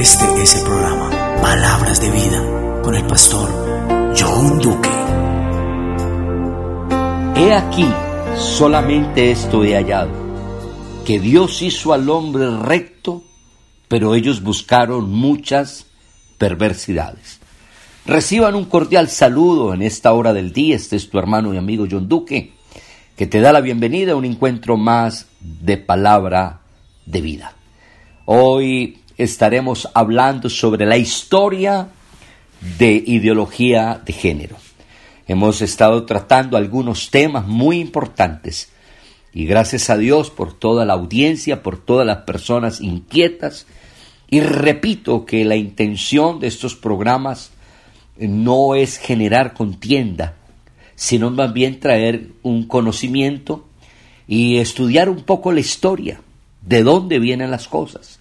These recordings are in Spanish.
Este es el programa Palabras de Vida con el pastor John Duque. He aquí, solamente esto he hallado, que Dios hizo al hombre recto, pero ellos buscaron muchas perversidades. Reciban un cordial saludo en esta hora del día. Este es tu hermano y amigo John Duque, que te da la bienvenida a un encuentro más de palabra de vida. Hoy estaremos hablando sobre la historia de ideología de género. Hemos estado tratando algunos temas muy importantes y gracias a Dios por toda la audiencia, por todas las personas inquietas. Y repito que la intención de estos programas no es generar contienda, sino más bien traer un conocimiento y estudiar un poco la historia, de dónde vienen las cosas.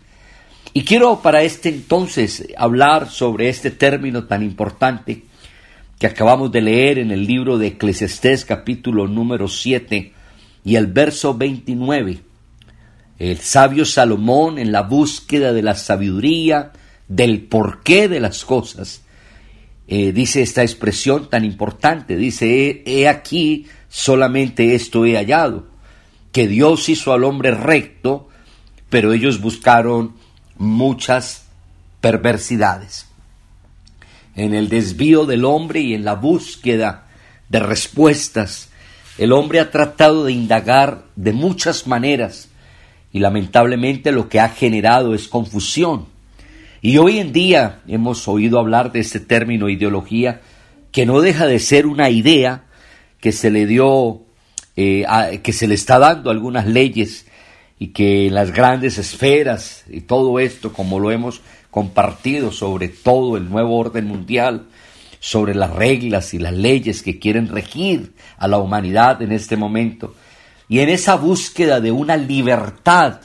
Y quiero para este entonces hablar sobre este término tan importante que acabamos de leer en el libro de Eclesiastés capítulo número 7 y el verso 29. El sabio Salomón en la búsqueda de la sabiduría, del porqué de las cosas, eh, dice esta expresión tan importante, dice, he aquí solamente esto he hallado, que Dios hizo al hombre recto, pero ellos buscaron muchas perversidades. En el desvío del hombre y en la búsqueda de respuestas, el hombre ha tratado de indagar de muchas maneras y lamentablemente lo que ha generado es confusión. Y hoy en día hemos oído hablar de este término ideología que no deja de ser una idea que se le dio, eh, que se le está dando a algunas leyes y que las grandes esferas y todo esto, como lo hemos compartido sobre todo el nuevo orden mundial, sobre las reglas y las leyes que quieren regir a la humanidad en este momento, y en esa búsqueda de una libertad,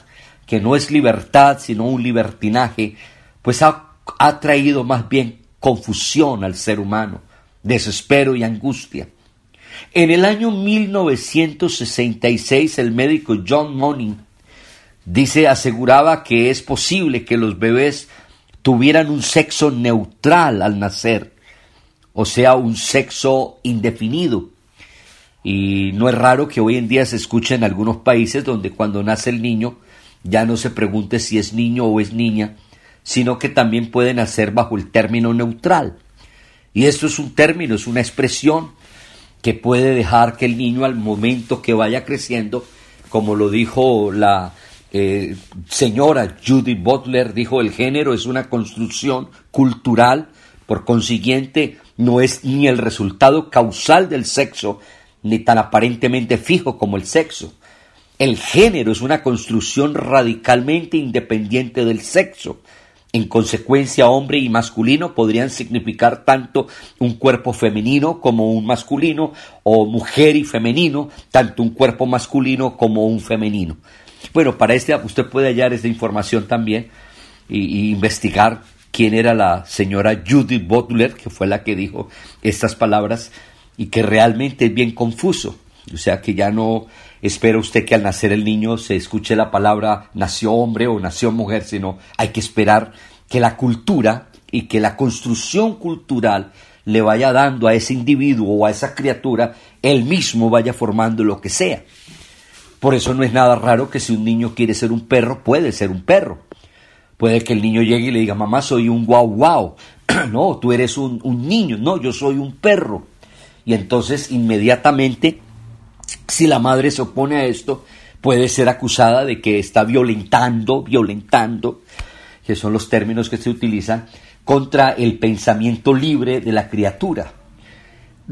que no es libertad, sino un libertinaje, pues ha, ha traído más bien confusión al ser humano, desespero y angustia. En el año 1966 el médico John Money Dice, aseguraba que es posible que los bebés tuvieran un sexo neutral al nacer, o sea, un sexo indefinido. Y no es raro que hoy en día se escuche en algunos países donde cuando nace el niño ya no se pregunte si es niño o es niña, sino que también puede nacer bajo el término neutral. Y esto es un término, es una expresión que puede dejar que el niño al momento que vaya creciendo, como lo dijo la eh, señora Judy Butler dijo el género es una construcción cultural, por consiguiente no es ni el resultado causal del sexo, ni tan aparentemente fijo como el sexo. El género es una construcción radicalmente independiente del sexo. En consecuencia, hombre y masculino podrían significar tanto un cuerpo femenino como un masculino, o mujer y femenino, tanto un cuerpo masculino como un femenino. Bueno, para este usted puede hallar esta información también y, investigar quién era la señora Judith Butler, que fue la que dijo estas palabras y que realmente es bien confuso. O sea que ya no espera usted que al nacer el niño se escuche la palabra nació hombre o nació mujer, sino hay que esperar que la cultura y que la construcción cultural le vaya dando a ese individuo o a esa criatura, él mismo vaya formando lo que sea. Por eso no es nada raro que si un niño quiere ser un perro, puede ser un perro. Puede que el niño llegue y le diga, mamá, soy un guau guau. no, tú eres un, un niño. No, yo soy un perro. Y entonces inmediatamente, si la madre se opone a esto, puede ser acusada de que está violentando, violentando, que son los términos que se utilizan, contra el pensamiento libre de la criatura.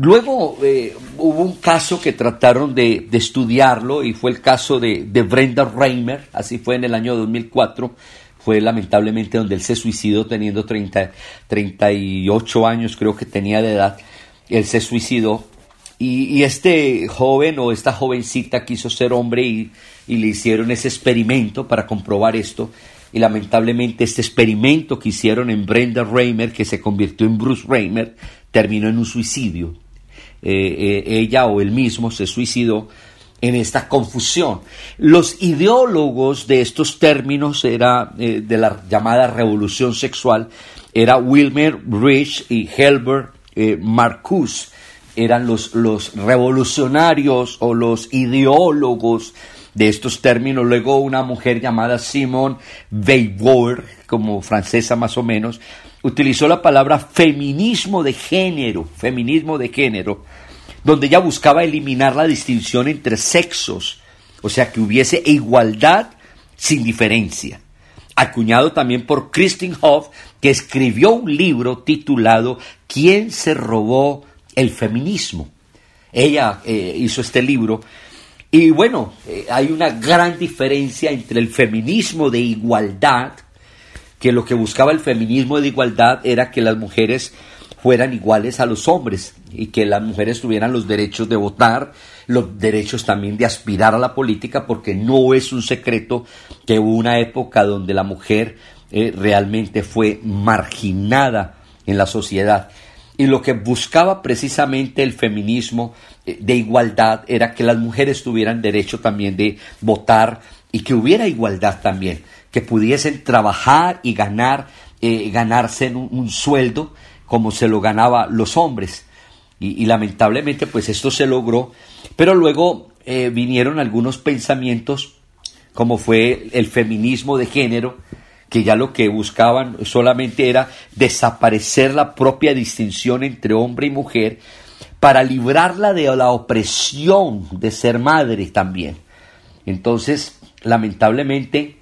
Luego eh, hubo un caso que trataron de, estudiarlo y fue el caso de, Brenda Reimer, así fue en el año 2004, fue lamentablemente donde él se suicidó teniendo 30, 38 años creo que tenía de edad, él se suicidó y, este joven o esta jovencita quiso ser hombre y, y le hicieron ese experimento para comprobar esto y lamentablemente este experimento que hicieron en Brenda Reimer, que se convirtió en Bruce Reimer, terminó en un suicidio. Eh, eh, ella o él mismo se suicidó en esta confusión. Los ideólogos de estos términos era eh, de la llamada revolución sexual era Wilmer Rich y Helbert eh, Marcuse eran los, los revolucionarios o los ideólogos de estos términos. Luego una mujer llamada Simone Weber, como francesa más o menos, utilizó la palabra feminismo de género, feminismo de género, donde ella buscaba eliminar la distinción entre sexos, o sea, que hubiese igualdad sin diferencia. Acuñado también por Christine Hoff, que escribió un libro titulado ¿Quién se robó el feminismo. Ella eh, hizo este libro y bueno, eh, hay una gran diferencia entre el feminismo de igualdad, que lo que buscaba el feminismo de igualdad era que las mujeres fueran iguales a los hombres y que las mujeres tuvieran los derechos de votar, los derechos también de aspirar a la política, porque no es un secreto que hubo una época donde la mujer eh, realmente fue marginada en la sociedad. Y lo que buscaba precisamente el feminismo eh, de igualdad era que las mujeres tuvieran derecho también de votar y que hubiera igualdad también, que pudiesen trabajar y ganar, eh, ganarse un, sueldo como se lo ganaba los hombres. Y, lamentablemente pues esto se logró, pero luego eh, vinieron algunos pensamientos como fue el feminismo de género, que ya lo que buscaban solamente era desaparecer la propia distinción entre hombre y mujer para librarla de la opresión de ser madre también. Entonces, lamentablemente,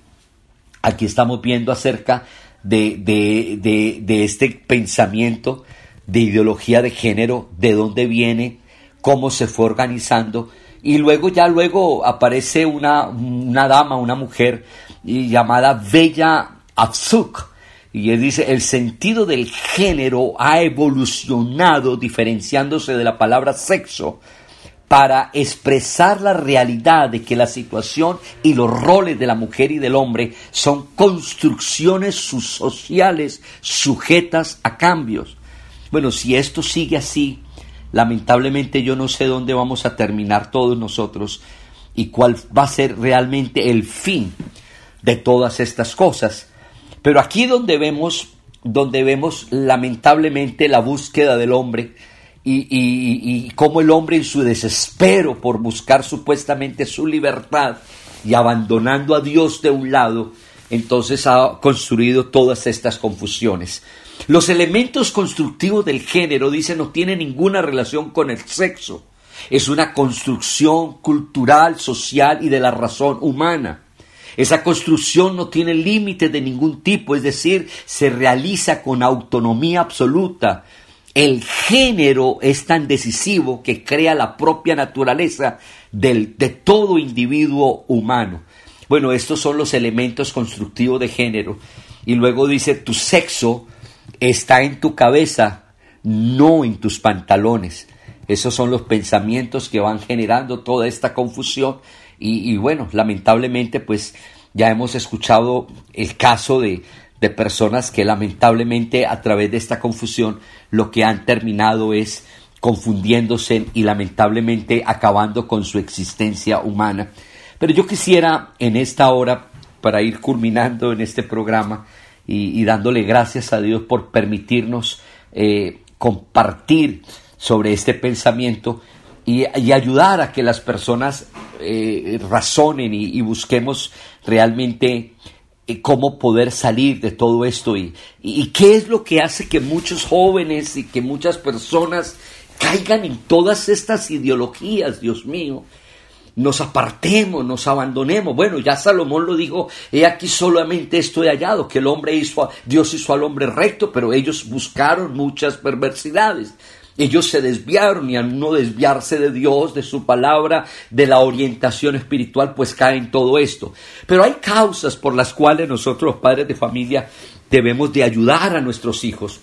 aquí estamos viendo acerca de, de, de, este pensamiento de ideología de género, de dónde viene, cómo se fue organizando, y luego ya luego aparece una, una dama, una mujer llamada Bella Abzuk. Y él dice, el sentido del género ha evolucionado diferenciándose de la palabra sexo para expresar la realidad de que la situación y los roles de la mujer y del hombre son construcciones sociales sujetas a cambios. Bueno, si esto sigue así, lamentablemente yo no sé dónde vamos a terminar todos nosotros y cuál va a ser realmente el fin de todas estas cosas. Pero aquí donde vemos, donde vemos lamentablemente la búsqueda del hombre y, y, cómo el hombre en su desespero por buscar supuestamente su libertad y abandonando a Dios de un lado, entonces ha construido todas estas confusiones. Los elementos constructivos del género, dice, no tienen ninguna relación con el sexo. Es una construcción cultural, social y de la razón humana. Esa construcción no tiene límite de ningún tipo, es decir, se realiza con autonomía absoluta. El género es tan decisivo que crea la propia naturaleza de todo individuo humano. Bueno, estos son los elementos constructivos de género. Y luego dice, tu sexo está en tu cabeza, no en tus pantalones. Esos son los pensamientos que van generando toda esta confusión y, bueno, lamentablemente pues ya hemos escuchado el caso de, de personas que lamentablemente a través de esta confusión lo que han terminado es confundiéndose y lamentablemente acabando con su existencia humana. Pero yo quisiera en esta hora, para ir culminando en este programa y, dándole gracias a Dios por permitirnos eh, compartir sobre este pensamiento, y, ayudar a que las personas eh, razonen y, busquemos realmente cómo poder salir de todo esto y, y, qué es lo que hace que muchos jóvenes y que muchas personas caigan en todas estas ideologías, Dios mío. Nos apartemos, nos abandonemos. Bueno, ya Salomón lo dijo, he aquí solamente estoy hallado, que el hombre hizo, Dios hizo al hombre recto, pero ellos buscaron muchas perversidades. Ellos se desviaron y al no desviarse de Dios, de su palabra, de la orientación espiritual, pues cae en todo esto. Pero hay causas por las cuales nosotros, los padres de familia, debemos de ayudar a nuestros hijos.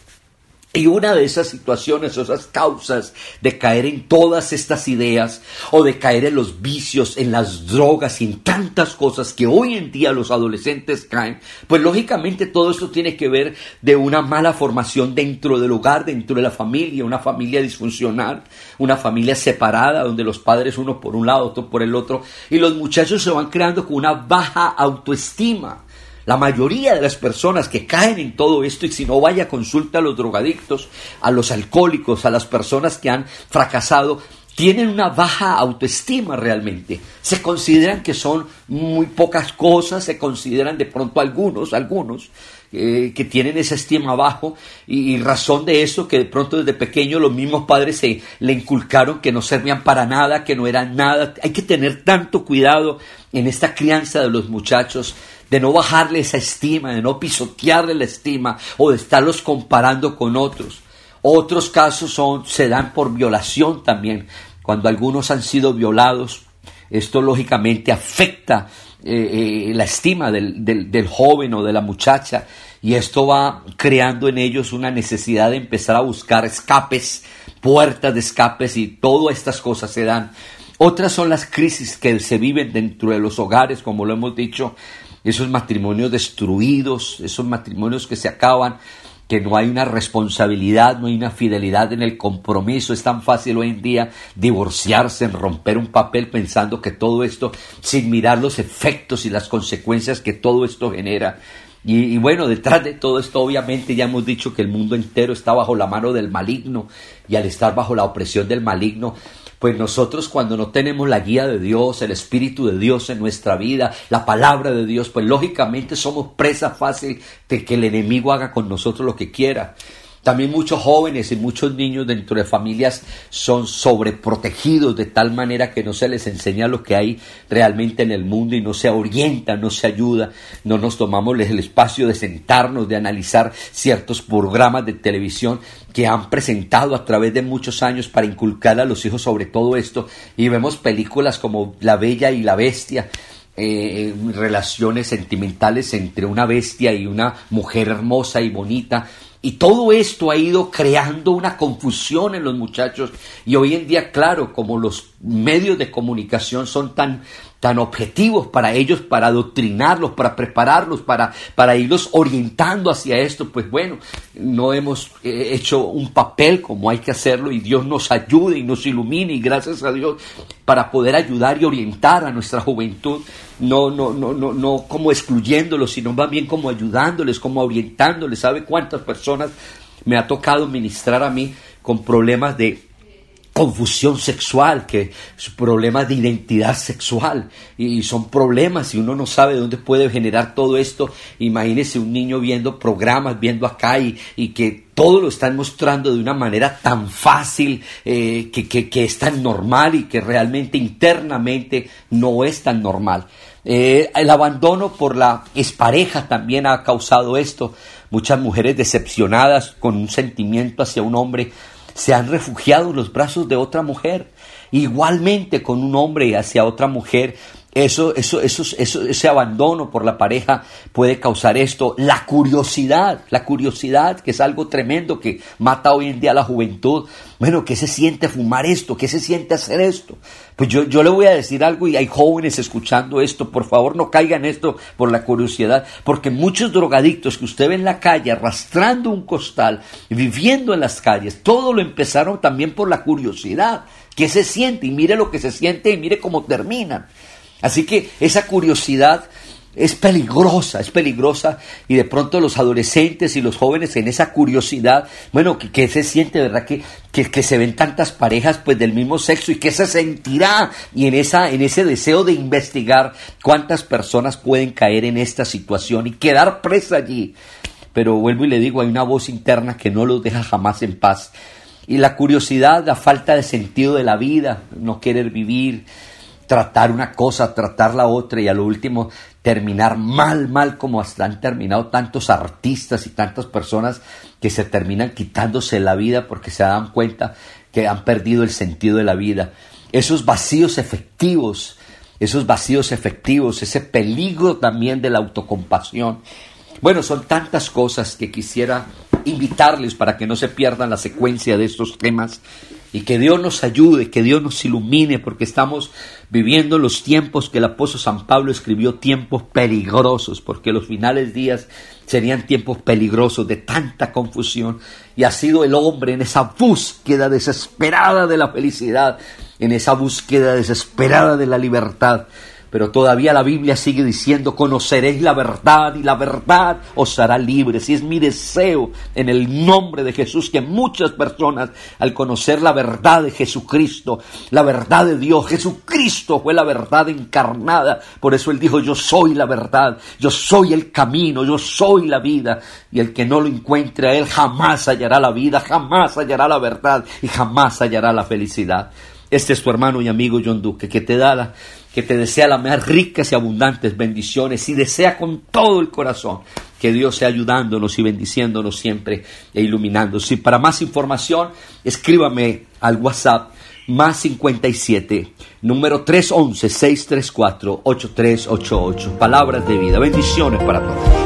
Y una de esas situaciones, esas causas de caer en todas estas ideas o de caer en los vicios, en las drogas en tantas cosas que hoy en día los adolescentes caen, pues lógicamente todo esto tiene que ver de una mala formación dentro del hogar, dentro de la familia, una familia disfuncional, una familia separada donde los padres uno por un lado, otro por el otro, y los muchachos se van creando con una baja autoestima la mayoría de las personas que caen en todo esto, y si no vaya, consulta a los drogadictos, a los alcohólicos, a las personas que han fracasado, tienen una baja autoestima realmente. Se consideran que son muy pocas cosas, se consideran de pronto algunos, algunos, eh, que tienen esa estima bajo y, razón de eso que de pronto desde pequeño los mismos padres se le inculcaron que no servían para nada, que no eran nada. Hay que tener tanto cuidado en esta crianza de los muchachos de no bajarle esa estima, de no pisotearle la estima o de estarlos comparando con otros. Otros casos son, se dan por violación también. Cuando algunos han sido violados, esto lógicamente afecta eh, eh, la estima del, del, joven o de la muchacha y esto va creando en ellos una necesidad de empezar a buscar escapes, puertas de escapes y todas estas cosas se dan. Otras son las crisis que se viven dentro de los hogares, como lo hemos dicho, esos matrimonios destruidos, esos matrimonios que se acaban, que no hay una responsabilidad, no hay una fidelidad en el compromiso. Es tan fácil hoy en día divorciarse, romper un papel pensando que todo esto, sin mirar los efectos y las consecuencias que todo esto genera. Y, bueno, detrás de todo esto obviamente ya hemos dicho que el mundo entero está bajo la mano del maligno y al estar bajo la opresión del maligno pues nosotros cuando no tenemos la guía de Dios, el Espíritu de Dios en nuestra vida, la palabra de Dios, pues lógicamente somos presa fácil de que el enemigo haga con nosotros lo que quiera. También muchos jóvenes y muchos niños dentro de familias son sobreprotegidos de tal manera que no se les enseña lo que hay realmente en el mundo y no se orienta, no se ayuda, no nos tomamos el espacio de sentarnos, de analizar ciertos programas de televisión que han presentado a través de muchos años para inculcar a los hijos sobre todo esto. Y vemos películas como La Bella y la Bestia, eh, relaciones sentimentales entre una bestia y una mujer hermosa y bonita, y todo esto ha ido creando una confusión en los muchachos. Y hoy en día, claro, como los medios de comunicación son tan, tan objetivos para ellos, para adoctrinarlos, para prepararlos, para, para irlos orientando hacia esto, pues bueno, no hemos eh, hecho un papel como hay que hacerlo y Dios nos ayude y nos ilumine y gracias a Dios para poder ayudar y orientar a nuestra juventud no, no, no, no, no como excluyéndolos, sino más bien como ayudándoles, como orientándoles. ¿Sabe cuántas personas me ha tocado ministrar a mí con problemas de confusión sexual, que problemas de identidad sexual y son problemas y uno no sabe dónde puede generar todo esto. Imagínese un niño viendo programas, viendo acá y, y que todo lo están mostrando de una manera tan fácil, eh, que, que, que es tan normal y que realmente internamente no es tan normal. Eh, el abandono por la expareja también ha causado esto. Muchas mujeres decepcionadas con un sentimiento hacia un hombre se han refugiado en los brazos de otra mujer. Igualmente con un hombre hacia otra mujer eso, eso, eso, eso, ese abandono por la pareja puede causar esto. La curiosidad, la curiosidad, que es algo tremendo que mata hoy en día a la juventud. Bueno, ¿qué se siente fumar esto? ¿Qué se siente hacer esto? Pues yo, yo le voy a decir algo y hay jóvenes escuchando esto. Por favor, no caigan esto por la curiosidad. Porque muchos drogadictos que usted ve en la calle arrastrando un costal, viviendo en las calles, todo lo empezaron también por la curiosidad. ¿Qué se siente? Y mire lo que se siente y mire cómo terminan. Así que esa curiosidad es peligrosa, es peligrosa y de pronto los adolescentes y los jóvenes en esa curiosidad, bueno, que, se siente, ¿verdad? Que, que, se ven tantas parejas pues del mismo sexo y que se sentirá y en, esa, en ese deseo de investigar cuántas personas pueden caer en esta situación y quedar presa allí. Pero vuelvo y le digo, hay una voz interna que no los deja jamás en paz. Y la curiosidad, la falta de sentido de la vida, no querer vivir, tratar una cosa, tratar la otra y a lo último terminar mal, mal como hasta han terminado tantos artistas y tantas personas que se terminan quitándose la vida porque se dan cuenta que han perdido el sentido de la vida. Esos vacíos efectivos, esos vacíos efectivos, ese peligro también de la autocompasión. Bueno, son tantas cosas que quisiera invitarles para que no se pierdan la secuencia de estos temas y que Dios nos ayude, que Dios nos ilumine, porque estamos viviendo los tiempos que el apóstol San Pablo escribió, tiempos peligrosos, porque los finales días serían tiempos peligrosos de tanta confusión. Y ha sido el hombre en esa búsqueda desesperada de la felicidad, en esa búsqueda desesperada de la libertad, pero todavía la Biblia sigue diciendo, conoceréis la verdad y la verdad os hará libres. Y es mi deseo en el nombre de Jesús que muchas personas al conocer la verdad de Jesucristo, la verdad de Dios, Jesucristo fue la verdad encarnada. Por eso él dijo, yo soy la verdad, yo soy el camino, yo soy la vida. Y el que no lo encuentre a él jamás hallará la vida, jamás hallará la verdad y jamás hallará la felicidad. Este es tu hermano y amigo John Duque, que te da la, que te desea las más ricas y abundantes bendiciones y desea con todo el corazón que Dios sea ayudándonos y bendiciéndonos siempre e iluminándonos. Y para más información, escríbame al WhatsApp más 57, número 311-634-8388. Palabras de vida. Bendiciones para todos.